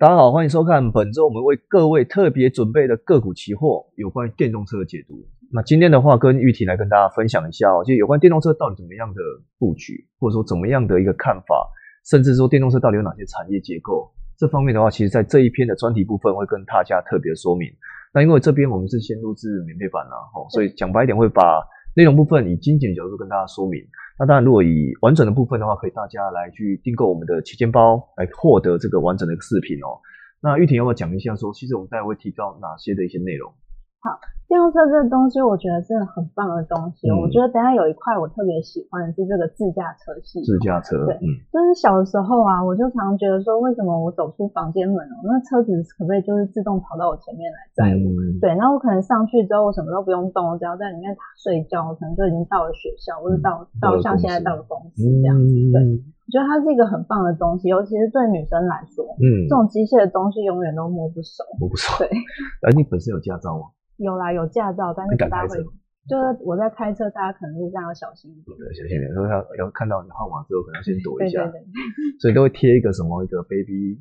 大家好，欢迎收看本周我们为各位特别准备的个股期货有关于电动车的解读。那今天的话，跟玉婷来跟大家分享一下哦，就有关电动车到底怎么样的布局，或者说怎么样的一个看法，甚至说电动车到底有哪些产业结构，这方面的话，其实在这一篇的专题部分会跟大家特别说明。那因为这边我们是先录制免费版啦，哦，所以讲白一点会把内容部分以精简的角度跟大家说明。那当然，如果以完整的部分的话，可以大家来去订购我们的旗舰包，来获得这个完整的一个视频哦。那玉婷要不要讲一下，说其实我们待会会提到哪些的一些内容？好，电动车这个东西，我觉得是很棒的东西。我觉得等下有一块我特别喜欢的是这个自驾车系。自驾车，对，就是小的时候啊，我就常常觉得说，为什么我走出房间门哦，那车子可不可以就是自动跑到我前面来载我？对，那我可能上去之后，我什么都不用动，我只要在里面睡觉，可能就已经到了学校，或者到到像现在到了公司这样子。对，我觉得它是一个很棒的东西，尤其是对女生来说，嗯，这种机械的东西永远都摸不熟。摸不熟。对，哎你本身有驾照吗？有啦，有驾照，但是不大会。就是我在开车，大家可能路上要小心一点。对，小心一点。说要要看到你号码之后，可能要先躲一下。对对对。所以都会贴一个什么一个 baby。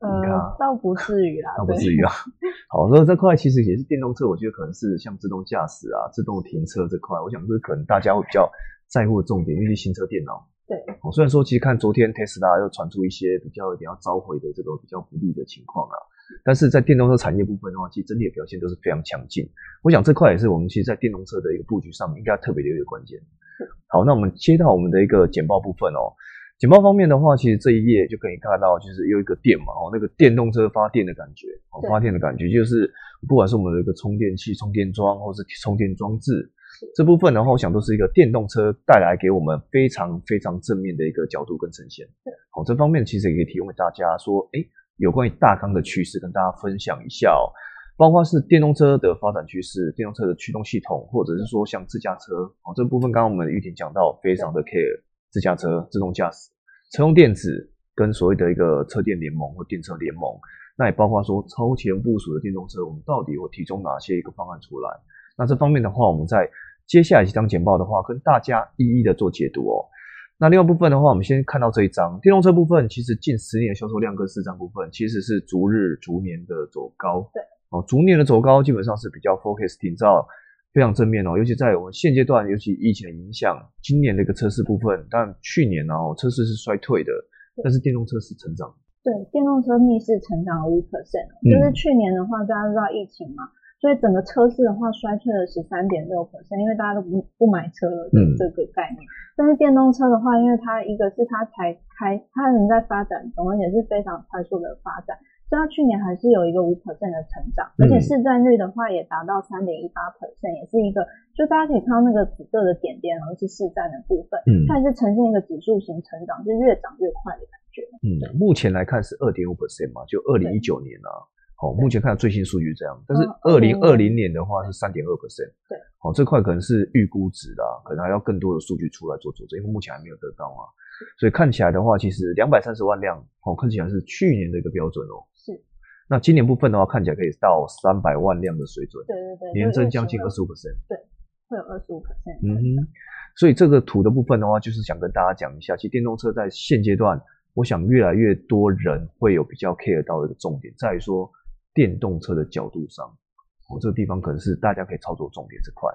呃，倒不至于啦。倒不至于啊。好，所以这块其实也是电动车，我觉得可能是像自动驾驶啊、自动停车这块，我想这是可能大家会比较在乎的重点，因为新车电脑。对。哦，虽然说其实看昨天 Tesla 又传出一些比较一点要召回的这个比较不利的情况啊。但是在电动车产业部分的话，其实整体的表现都是非常强劲。我想这块也是我们其实，在电动车的一个布局上面，应该特别留意的关键。好，那我们切到我们的一个简报部分哦。简报方面的话，其实这一页就可以看到，就是有一个电嘛，哦，那个电动车发电的感觉，哦，发电的感觉，就是不管是我们的一个充电器、充电桩，或是充电装置这部分的话，我想都是一个电动车带来给我们非常非常正面的一个角度跟呈现。好，这方面其实也可以提供给大家说，哎。有关于大纲的趋势，跟大家分享一下哦，包括是电动车的发展趋势，电动车的驱动系统，或者是说像自驾车哦，这部分刚刚我们玉婷讲到，非常的 care 自驾车、自动驾驶、车用电子跟所谓的一个车电联盟或电车联盟，那也包括说超前部署的电动车，我们到底会提供哪些一个方案出来？那这方面的话，我们在接下来几张简报的话，跟大家一一的做解读哦。那另外部分的话，我们先看到这一张电动车部分，其实近十年的销售量跟市场部分，其实是逐日逐年的走高。对，哦，逐年的走高，基本上是比较 focus 挺照非常正面哦。尤其在我们现阶段，尤其疫情的影响，今年的一个车市部分，但去年呢，车市是衰退的，但是电动车是成长。对，电动车逆势成长了五 percent，就是去年的话，大家知道疫情嘛。所以整个车市的话衰退了十三点六 percent，因为大家都不不买车了这个概念。但是电动车的话，因为它一个是它才开，它仍在发展中，而且是非常快速的发展，所以它去年还是有一个五 percent 的成长，而且市占率的话也达到三点一八 percent，也是一个，就大家可以看到那个紫色的点点，然后是市占的部分，嗯，它也是呈现一个指数型成长，就越涨越快的感觉。嗯，目前来看是二点五 percent 嘛，就二零一九年啊。哦，目前看最新数据这样，但是二零二零年的话是三点二 percent，对，哦，这块可能是预估值啦，可能还要更多的数据出来做佐证，因为目前还没有得到啊，所以看起来的话，其实两百三十万辆，哦，看起来是去年的一个标准哦，是，那今年部分的话，看起来可以到三百万辆的水准，对对对，年增将近二十五 percent，对，会有二十五 percent，嗯哼，所以这个图的部分的话，就是想跟大家讲一下，其实电动车在现阶段，我想越来越多人会有比较 care 到的一个重点，在于说。电动车的角度上，我这个地方可能是大家可以操作重点这块。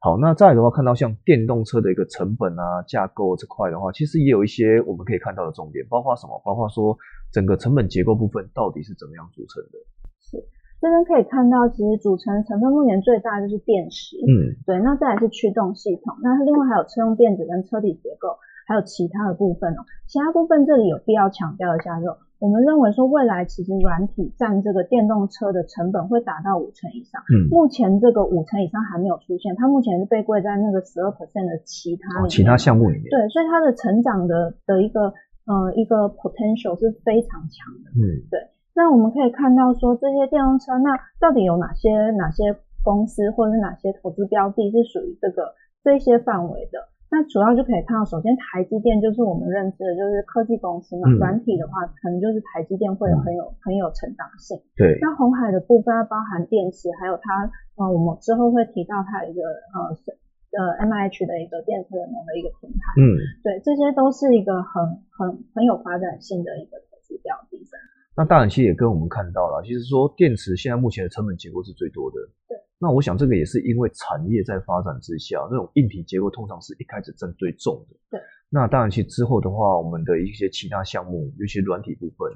好，那再来的话，看到像电动车的一个成本啊、架构这块的话，其实也有一些我们可以看到的重点，包括什么？包括说整个成本结构部分到底是怎么样组成的？是这边可以看到，其实组成成分目前最大就是电池，嗯，对。那再来是驱动系统，那另外还有车用电子跟车体结构，还有其他的部分哦。其他部分这里有必要强调一下，就。我们认为说，未来其实软体占这个电动车的成本会达到五成以上。嗯，目前这个五成以上还没有出现，它目前是被归在那个十二 percent 的其他其他项目里面。对，所以它的成长的的一个呃一个 potential 是非常强的。嗯，对。那我们可以看到说，这些电动车那到底有哪些哪些公司或者是哪些投资标的是属于这个这些范围的？那主要就可以看到，首先台积电就是我们认知的，就是科技公司嘛。软体的话，可能就是台积电会有很有很有成长性。对。那红海的部分，包含电池，还有它，呃，我们之后会提到它一个呃是呃 M H 的一个电池联盟的一个平台。嗯。对，这些都是一个很很很有发展性的一个投资标的。那当然，其实也跟我们看到了，其实说电池现在目前的成本结构是最多的。对。那我想这个也是因为产业在发展之下，那种硬体结构通常是一开始占最重的。对。那当然，其实之后的话，我们的一些其他项目，尤其软体部分，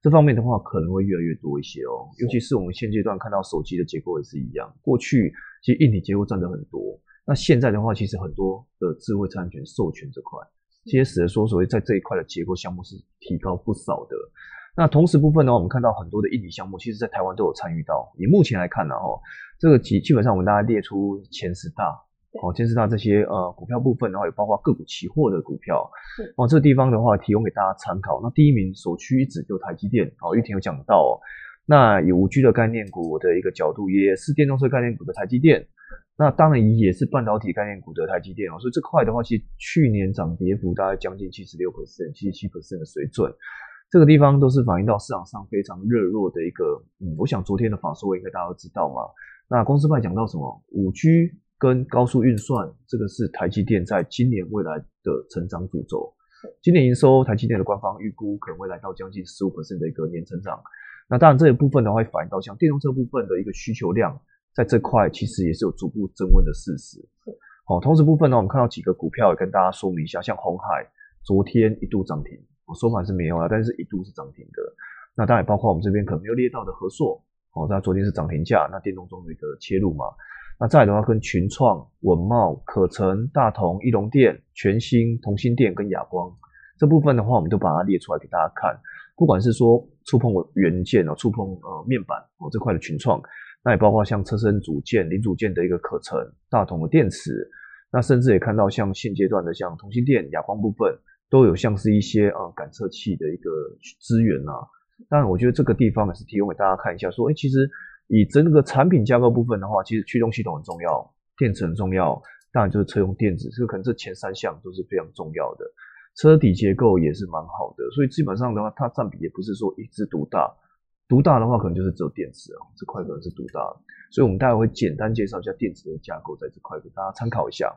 这方面的话可能会越来越多一些哦。尤其是我们现阶段看到手机的结构也是一样，过去其实硬体结构占的很多，那现在的话，其实很多的智慧产权授权这块，其实使得说所谓在这一块的结构项目是提高不少的。那同时部分呢，我们看到很多的硬体项目，其实在台湾都有参与到。以目前来看呢，哦，这个基基本上我们大家列出前十大，哦，前十大这些呃股票部分的话，也包括个股期货的股票，哦，这个地方的话提供给大家参考。那第一名首屈一指就台积电，哦，玉婷有讲到哦。那以五 G 的概念股的一个角度，也是电动车概念股的台积电。那当然也是半导体概念股的台积电哦。所以这块的话，其实去年涨跌幅大概将近七十六 percent、七十七 percent 的水准。这个地方都是反映到市场上非常热络的一个，嗯，我想昨天的法说应该大家都知道嘛。那公司派讲到什么？五 G 跟高速运算，这个是台积电在今年未来的成长主轴。今年营收，台积电的官方预估可能会来到将近十五的一个年成长。那当然这一部分的话，会反映到像电动车部分的一个需求量，在这块其实也是有逐步增温的事实。好，同时部分呢，我们看到几个股票也跟大家说明一下，像红海昨天一度涨停。收盘是没有了，但是一度是涨停的。那当然也包括我们这边可能没有列到的合硕，哦，那昨天是涨停价，那电动中的一个切入嘛。那再来的话，跟群创、文茂、可成、大同、一龙电、全新、同心电跟亚光这部分的话，我们都把它列出来给大家看。不管是说触碰元件哦，触碰呃面板哦这块的群创，那也包括像车身组件、零组件的一个可成、大同的电池，那甚至也看到像现阶段的像同心电、亚光部分。都有像是一些啊感测器的一个资源啊，当然我觉得这个地方也是提供给大家看一下，说哎其实以整个产品架构部分的话，其实驱动系统很重要，电池很重要，当然就是车用电子，这个可能这前三项都是非常重要的，车底结构也是蛮好的，所以基本上的话，它占比也不是说一枝独大，独大的话可能就是只有电池啊这块可能是独大，所以我们待会会简单介绍一下电池的架构，在这块给大家参考一下。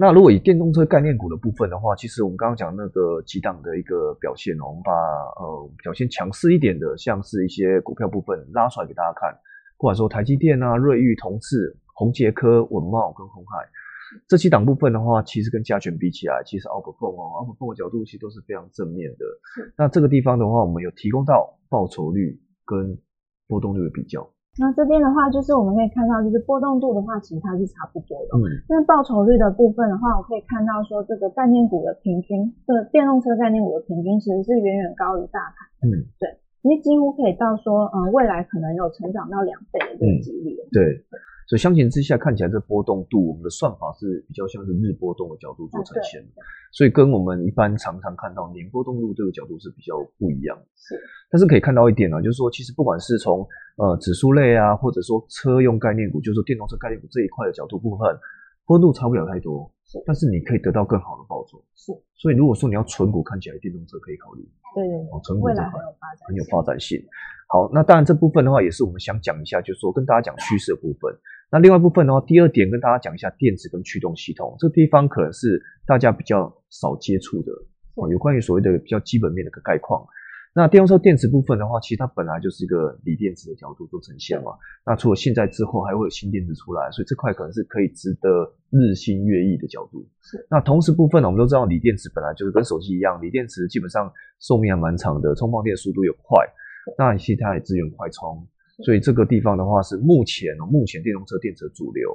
那如果以电动车概念股的部分的话，其实我们刚刚讲那个几档的一个表现哦，我们把呃表现强势一点的，像是一些股票部分拉出来给大家看，不管说台积电啊、瑞昱、同志、宏杰科、文茂跟红海这几档部分的话，其实跟加权比起来，其实 outperform 哦，outperform 的角度其实都是非常正面的。那这个地方的话，我们有提供到报酬率跟波动率的比较。那这边的话，就是我们可以看到，就是波动度的话，其实它是差不多的。嗯。那报酬率的部分的话，我可以看到说，这个概念股的平均，这个电动车概念股的平均，其实是远远高于大盘。嗯。对，因为几乎可以到说，嗯，未来可能有成长到两倍的这个几率。对。所以相形之下，看起来这波动度，我们的算法是比较像是日波动的角度做呈现的，所以跟我们一般常常看到年波动度这个角度是比较不一样。是，但是可以看到一点呢，就是说，其实不管是从呃指数类啊，或者说车用概念股，就是说电动车概念股这一块的角度部分，波动度差不了太多。是但是你可以得到更好的报酬。是，所以如果说你要存股，看起来电动车可以考虑。对对，哦，存股未来很有发展，很有发展性。好，那当然这部分的话，也是我们想讲一下，就是说跟大家讲趋势的部分。那另外一部分的话，第二点跟大家讲一下电子跟驱动系统，这个地方可能是大家比较少接触的哦，有关于所谓的比较基本面的一个概况。那电动车电池部分的话，其实它本来就是一个锂电池的角度做呈现嘛。那除了现在之后，还会有新电池出来，所以这块可能是可以值得日新月异的角度。是。那同时部分呢，我们都知道锂电池本来就是跟手机一样，锂电池基本上寿命还蛮长的，充放电速度又快。那其实它也支援快充。所以这个地方的话是目前哦，目前电动车电池主流。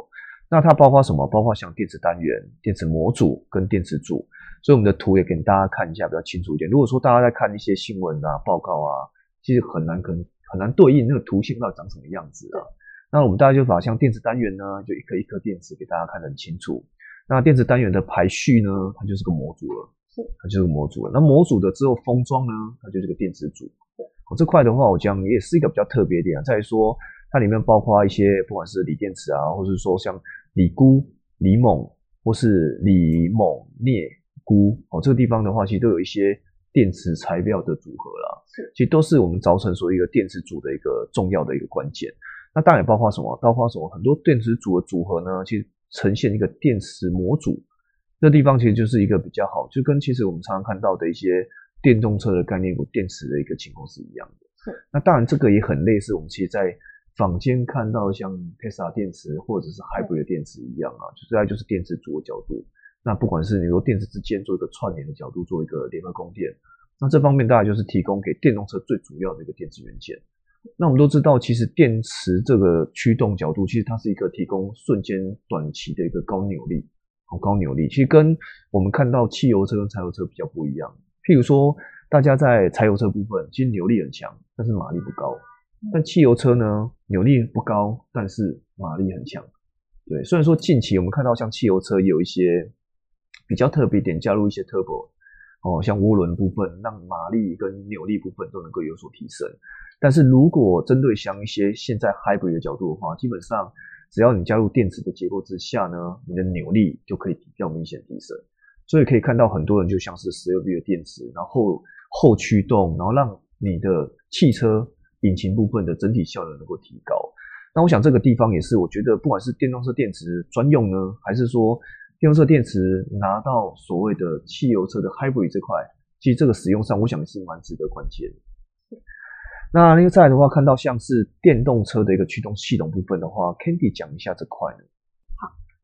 那它包括什么？包括像电池单元、电池模组跟电池组。所以我们的图也给大家看一下，比较清楚一点。如果说大家在看一些新闻啊、报告啊，其实很难可能很难对应那个图形到底长什么样子啊。那我们大家就把像电池单元呢，就一颗一颗电池给大家看得很清楚。那电池单元的排序呢，它就是个模组了，是它就是个模组了。那模组的之后封装呢，它就是个电池组。我这块的话，我讲也是一个比较特别点啊，在于说它里面包括一些不管是锂电池啊，或者是说像锂钴、锂锰或是锂锰镍钴哦，这个地方的话，其实都有一些电池材料的组合啦。是，其实都是我们造成所一个电池组的一个重要的一个关键。那当然也包括什么？包括什么？很多电池组的组合呢，其实呈现一个电池模组，这地方其实就是一个比较好，就跟其实我们常常看到的一些。电动车的概念股电池的一个情况是一样的。是。那当然这个也很类似，我们其实在坊间看到像 Tesla 电池或者是 Hybrid 的电池一样啊，就是它就是电池组的角度。那不管是你说电池之间做一个串联的角度，做一个联合供电，那这方面大概就是提供给电动车最主要的一个电池元件。那我们都知道，其实电池这个驱动角度，其实它是一个提供瞬间短期的一个高扭力，好高扭力。其实跟我们看到汽油车跟柴油车比较不一样。譬如说，大家在柴油车部分，其实扭力很强，但是马力不高。但汽油车呢，扭力不高，但是马力很强。对，虽然说近期我们看到像汽油车有一些比较特别点，加入一些 turbo，哦，像涡轮部分，让马力跟扭力部分都能够有所提升。但是如果针对像一些现在 hybrid 的角度的话，基本上只要你加入电池的结构之下呢，你的扭力就可以比较明显提升。所以可以看到很多人就像是十二 V 的电池，然后后驱动，然后让你的汽车引擎部分的整体效能能够提高。那我想这个地方也是，我觉得不管是电动车电池专用呢，还是说电动车电池拿到所谓的汽油车的 hybrid 这块，其实这个使用上，我想是蛮值得关切的。那另外的话，看到像是电动车的一个驱动系统部分的话，Candy 讲一下这块呢。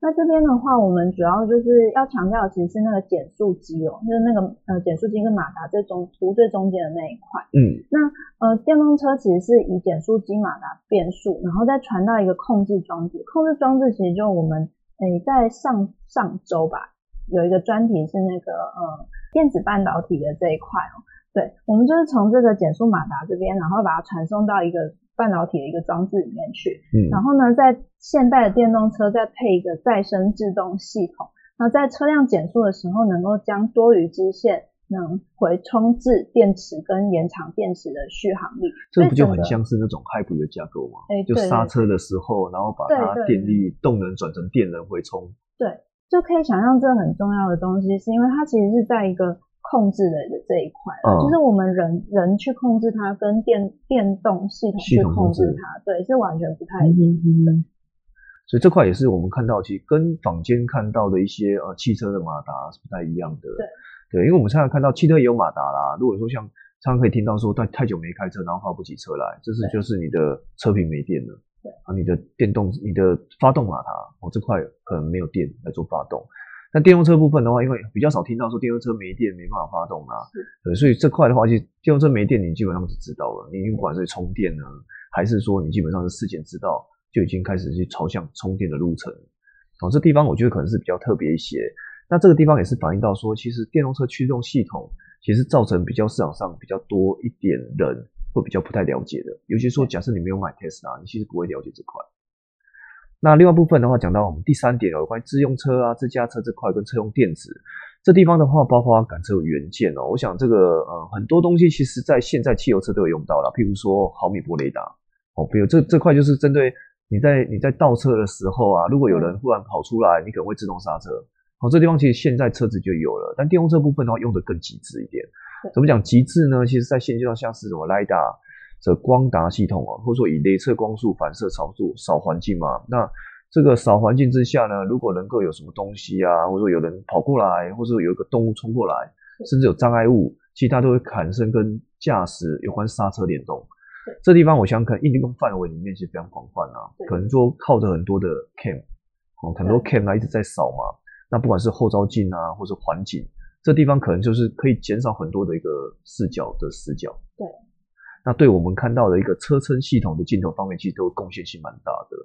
好，那这边的话，我们主要就是要强调，其实是那个减速机哦，就是那个呃减速机跟马达最中图最中间的那一块。嗯。那呃电动车其实是以减速机、马达、变速，然后再传到一个控制装置。控制装置其实就我们诶在上上周吧，有一个专题是那个呃电子半导体的这一块哦。对，我们就是从这个减速马达这边，然后把它传送到一个半导体的一个装置里面去。嗯，然后呢，在现代的电动车再配一个再生制动系统，那在车辆减速的时候，能够将多余支线能回充至电池跟延长电池的续航力。这不就很像是那种 hybrid 的架构吗？哎，就刹车的时候，然后把它电力动能转成电能回充。对，就可以想象这很重要的东西，是因为它其实是在一个。控制的这一块，就是我们人人去控制它，跟电电动系统去控制它，对，是完全不太一样。所以这块也是我们看到，其实跟坊间看到的一些呃汽车的马达是不太一样的。对，对，因为我们常常看到汽车也有马达啦。如果说像常常可以听到说，太太久没开车，然后发不起车来，这是就是你的车屏没电了。对啊，你的电动你的发动马达哦这块可能没有电来做发动。那电动车部分的话，因为比较少听到说电动车没电没办法发动啊，对，所以这块的话，其实电动车没电，你基本上是知道了。你不管是充电呢，还是说你基本上是事前知道，就已经开始去朝向充电的路程。哦，这地方我觉得可能是比较特别一些。那这个地方也是反映到说，其实电动车驱动系统其实造成比较市场上比较多一点人会比较不太了解的，尤其说假设你没有买 Tesla，你其实不会了解这块。那另外部分的话，讲到我们第三点有关于自用车啊、自驾车这块跟车用电子这地方的话，包括感测元件哦。我想这个呃很多东西其实在现在汽油车都有用到了，譬如说毫米波雷达哦，比如这这块就是针对你在你在倒车的时候啊，如果有人忽然跑出来，你可能会自动刹车哦。这地方其实现在车子就有了，但电动车部分的话用的更极致一点。怎么讲极致呢？其实在现阶段像是什么雷达。这光达系统啊，或者说以镭射光束反射操作扫环境嘛，那这个扫环境之下呢，如果能够有什么东西啊，或者说有人跑过来，或者说有一个动物冲过来，甚至有障碍物，其实它都会产生跟驾驶有关刹车联动。这地方我想可能应用范围里面其实非常广泛啊，可能说靠着很多的 cam，哦，很多 cam 啊一直在扫嘛，那不管是后照镜啊，或者环境，这地方可能就是可以减少很多的一个视角的死角。对。那对我们看到的一个车称系统的镜头方面，其实都贡献性蛮大的。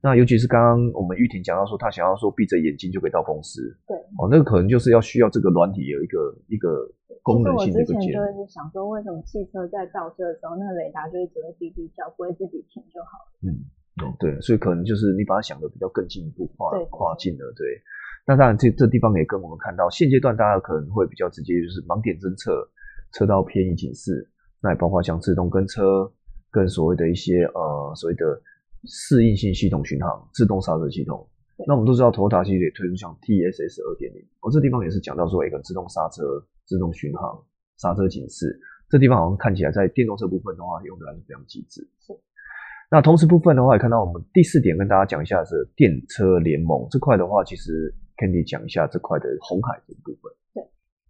那尤其是刚刚我们玉婷讲到说，他想要说闭着眼睛就可以到公司，对，哦，那个可能就是要需要这个软体有一个一个功能性的一个键。就是想说，为什么汽车在倒车的时候，那个雷达就会只会滴滴叫，不会自己停就好了？嗯，哦，对，所以可能就是你把它想的比较更进一步，跨跨境了，对。那当然，这这地方也跟我们看到，现阶段大家可能会比较直接，就是盲点侦测、车道偏移警示。那也包括像自动跟车，跟所谓的一些呃所谓的适应性系统巡航、自动刹车系统。那我们都知道，Toyota 系列推出像 TSS 二点零，哦，这地方也是讲到说一个自动刹车、自动巡航、刹车警示。这地方好像看起来在电动车部分的话，用的还是非常极致。是。那同时部分的话，也看到我们第四点跟大家讲一下是电车联盟这块的话，其实 Candy 讲一下这块的红海这一部分。对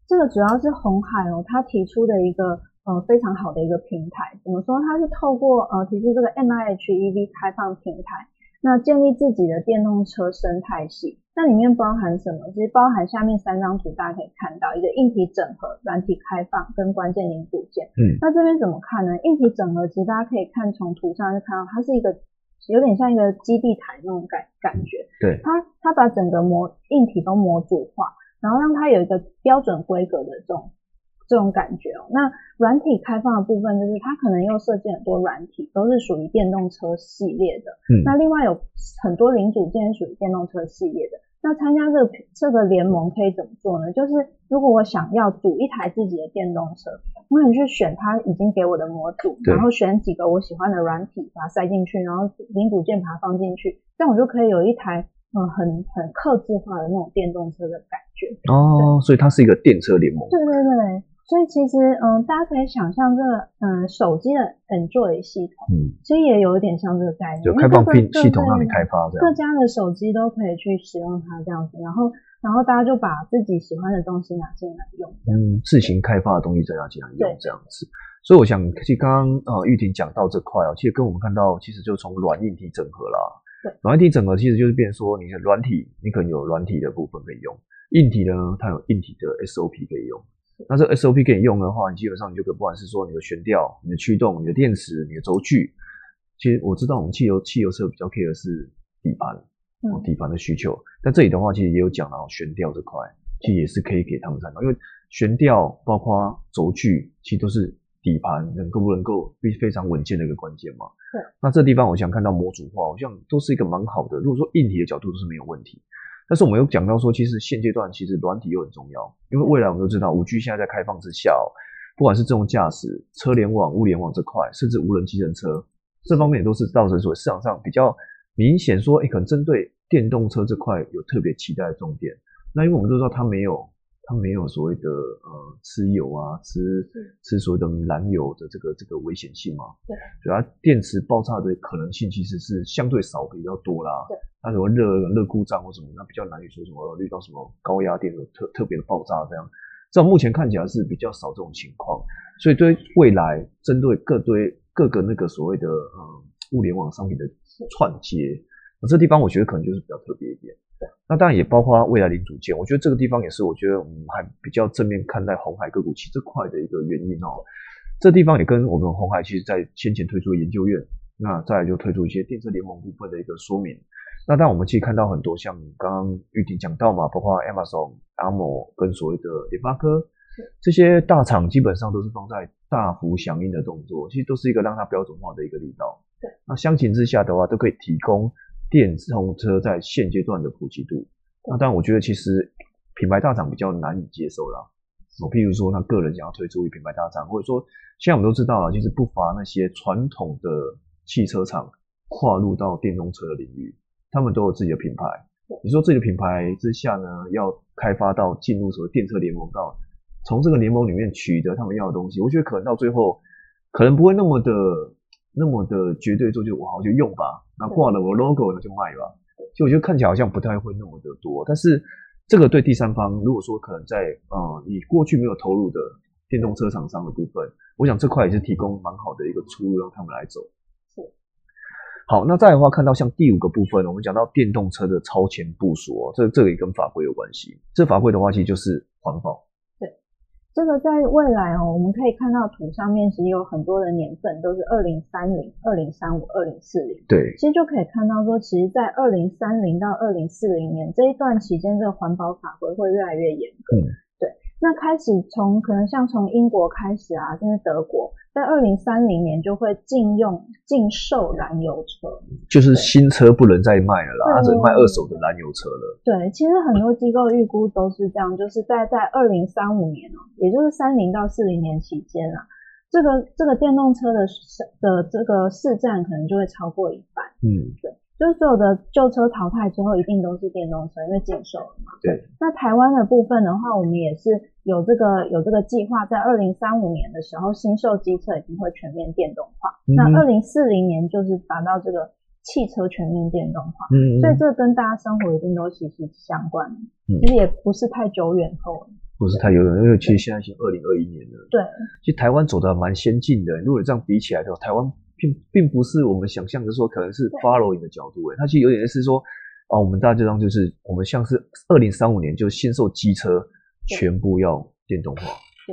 这个主要是红海哦，他提出的一个呃非常好的一个平台。怎么说？它是透过呃提出这个 M I H E V 开放平台，那建立自己的电动车生态系。那里面包含什么？其实包含下面三张图，大家可以看到一个硬体整合、软体开放跟关键零组件。嗯，那这边怎么看呢？硬体整合其实大家可以看从图上就看到，它是一个有点像一个基地台那种感感觉。对，它它把整个模硬体都模组化。然后让它有一个标准规格的这种这种感觉哦。那软体开放的部分，就是它可能又设计很多软体，都是属于电动车系列的。嗯。那另外有很多零组件属于电动车系列的。那参加这个这个联盟可以怎么做呢？就是如果我想要组一台自己的电动车，我可能去选它已经给我的模组，然后选几个我喜欢的软体把它塞进去，然后零组件把它放进去，这样我就可以有一台。嗯，很很克制化的那种电动车的感觉哦，所以它是一个电车联盟。对对对，所以其实嗯，大家可以想象这个嗯手机的 Android 系统，嗯，其实也有一点像这个概念，就开放系系统让你开发这样，各家的手机都可以去使用它这样子，然后然后大家就把自己喜欢的东西拿进来用，嗯，自行开发的东西再拿进来用这样子。所以我想，其实刚刚呃玉婷讲到这块啊，其实跟我们看到，其实就从软硬体整合啦。对软体整合其实就是变说，你的软体你可能有软体的部分可以用，硬体呢它有硬体的 SOP 可以用。那这 SOP 给你用的话，你基本上你就可不管是说你的悬吊、你的驱动、你的电池、你的轴距，其实我知道我们汽油汽油车比较 care 的是底盘，底盘的需求。但这里的话其实也有讲到悬吊这块，其实也是可以给他们参考，因为悬吊包括轴距，其实都是。底盘能够不能够非非常稳健的一个关键嘛？对。那这地方我想看到模组化，好像都是一个蛮好的。如果说硬体的角度都是没有问题，但是我们有讲到说，其实现阶段其实软体又很重要，因为未来我们都知道五 G 现在在开放之下，不管是自动驾驶、车联网、物联网这块，甚至无人机人车这方面，都是造成说市场上比较明显说，哎，可能针对电动车这块有特别期待的重点。那因为我们都知道它没有。它没有所谓的呃吃油啊，吃吃所谓的燃油的这个这个危险性嘛？对，所以它电池爆炸的可能性其实是相对少比较多啦。对，那什么热热故障或什么，那比较难以说什么遇到什么高压电的特特别的爆炸这样。这目前看起来是比较少这种情况，所以对未来针对各堆各个那个所谓的呃物联网商品的串接，那这地方我觉得可能就是比较特别一点。那当然也包括未来零组件，我觉得这个地方也是我觉得我们还比较正面看待红海个股期这块的一个原因哦。这地方也跟我们红海其实在先前推出的研究院，那再来就推出一些电车联盟部分的一个说明。那但我们其实看到很多像刚刚玉婷讲到嘛，包括 Amazon、a m o 跟所谓的联发科这些大厂，基本上都是放在大幅响应的动作，其实都是一个让它标准化的一个力道。对，那相形之下的话，都可以提供。电动车在现阶段的普及度，那当然我觉得其实品牌大厂比较难以接受啦。我譬如说他个人想要推出一品牌大厂，或者说现在我们都知道啊，其实不乏那些传统的汽车厂跨入到电动车的领域，他们都有自己的品牌。你说自己的品牌之下呢，要开发到进入什么电车联盟，到从这个联盟里面取得他们要的东西，我觉得可能到最后可能不会那么的。那么的绝对做就我好就用吧，那挂了我 logo 那就卖吧。就我觉得看起来好像不太会那么的多，但是这个对第三方，如果说可能在呃你过去没有投入的电动车厂商的部分，我想这块也是提供蛮好的一个出路让他们来走。是。好，那再的话看到像第五个部分，我们讲到电动车的超前部署，哦这这个也跟法规有关系。这法规的话其实就是环保。这个在未来哦，我们可以看到图上面其实有很多的年份都是二零三零、二零三五、二零四零。对，其实就可以看到说，其实，在二零三零到二零四零年这一段期间，这个环保法规会越来越严格。那开始从可能像从英国开始啊，甚至德国。在二零三零年就会禁用禁售燃油车，就是新车不能再卖了啦，只能卖二手的燃油车了。对，其实很多机构预估都是这样，就是在在二零三五年哦，也就是三零到四零年期间啊，这个这个电动车的市的这个市占可能就会超过一半。嗯，对。就是所有的旧车淘汰之后，一定都是电动车，因为禁售了嘛。对。那台湾的部分的话，我们也是有这个有这个计划，在二零三五年的时候，新售机车已经会全面电动化。那二零四零年就是达到这个汽车全面电动化。嗯。所以这跟大家生活一定都息息相关。嗯。其实也不是太久远后。不是太遥远，因为其实现在已经二零二一年了。对，其实台湾走的蛮先进的。如果这样比起来的话，台湾并并不是我们想象的说可能是 following 的角度，诶，它其实有点是说，啊，我们大致上就是我们像是二零三五年就新售机车全部要电动化，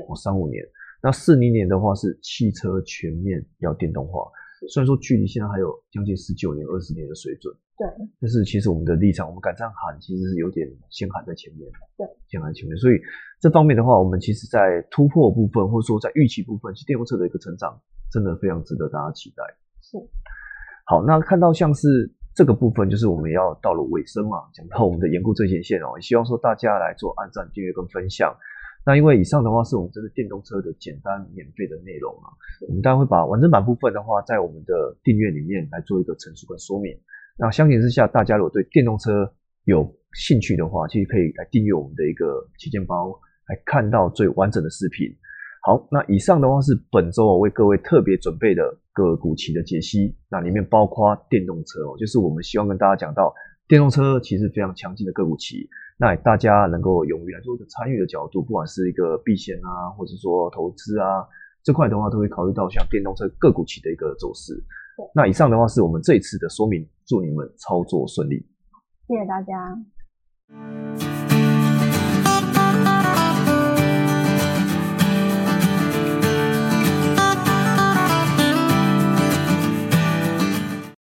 哦，三五年，那四零年的话是汽车全面要电动化。虽然说距离现在还有将近十九年、二十年的水准。对，但是其实我们的立场，我们敢这样喊，其实是有点先喊在前面。对，先喊在前面。所以这方面的话，我们其实在突破部分，或者说在预期部分，其实电动车的一个成长，真的非常值得大家期待。是。好，那看到像是这个部分，就是我们要到了尾声嘛，讲到我们的严固最前线哦，也希望说大家来做按赞、订阅跟分享。那因为以上的话是我们这个电动车的简单免费的内容啊，我们当然会把完整版部分的话，在我们的订阅里面来做一个陈述跟说明。那相形之下，大家如果对电动车有兴趣的话，其实可以来订阅我们的一个旗舰包，来看到最完整的视频。好，那以上的话是本周我为各位特别准备的个股期的解析，那里面包括电动车哦，就是我们希望跟大家讲到电动车其实非常强劲的个股期，那大家能够勇于来做一个参与的角度，不管是一个避险啊，或者说投资啊这块的话，都会考虑到像电动车个股期的一个走势。那以上的话是我们这一次的说明，祝你们操作顺利，谢谢大家。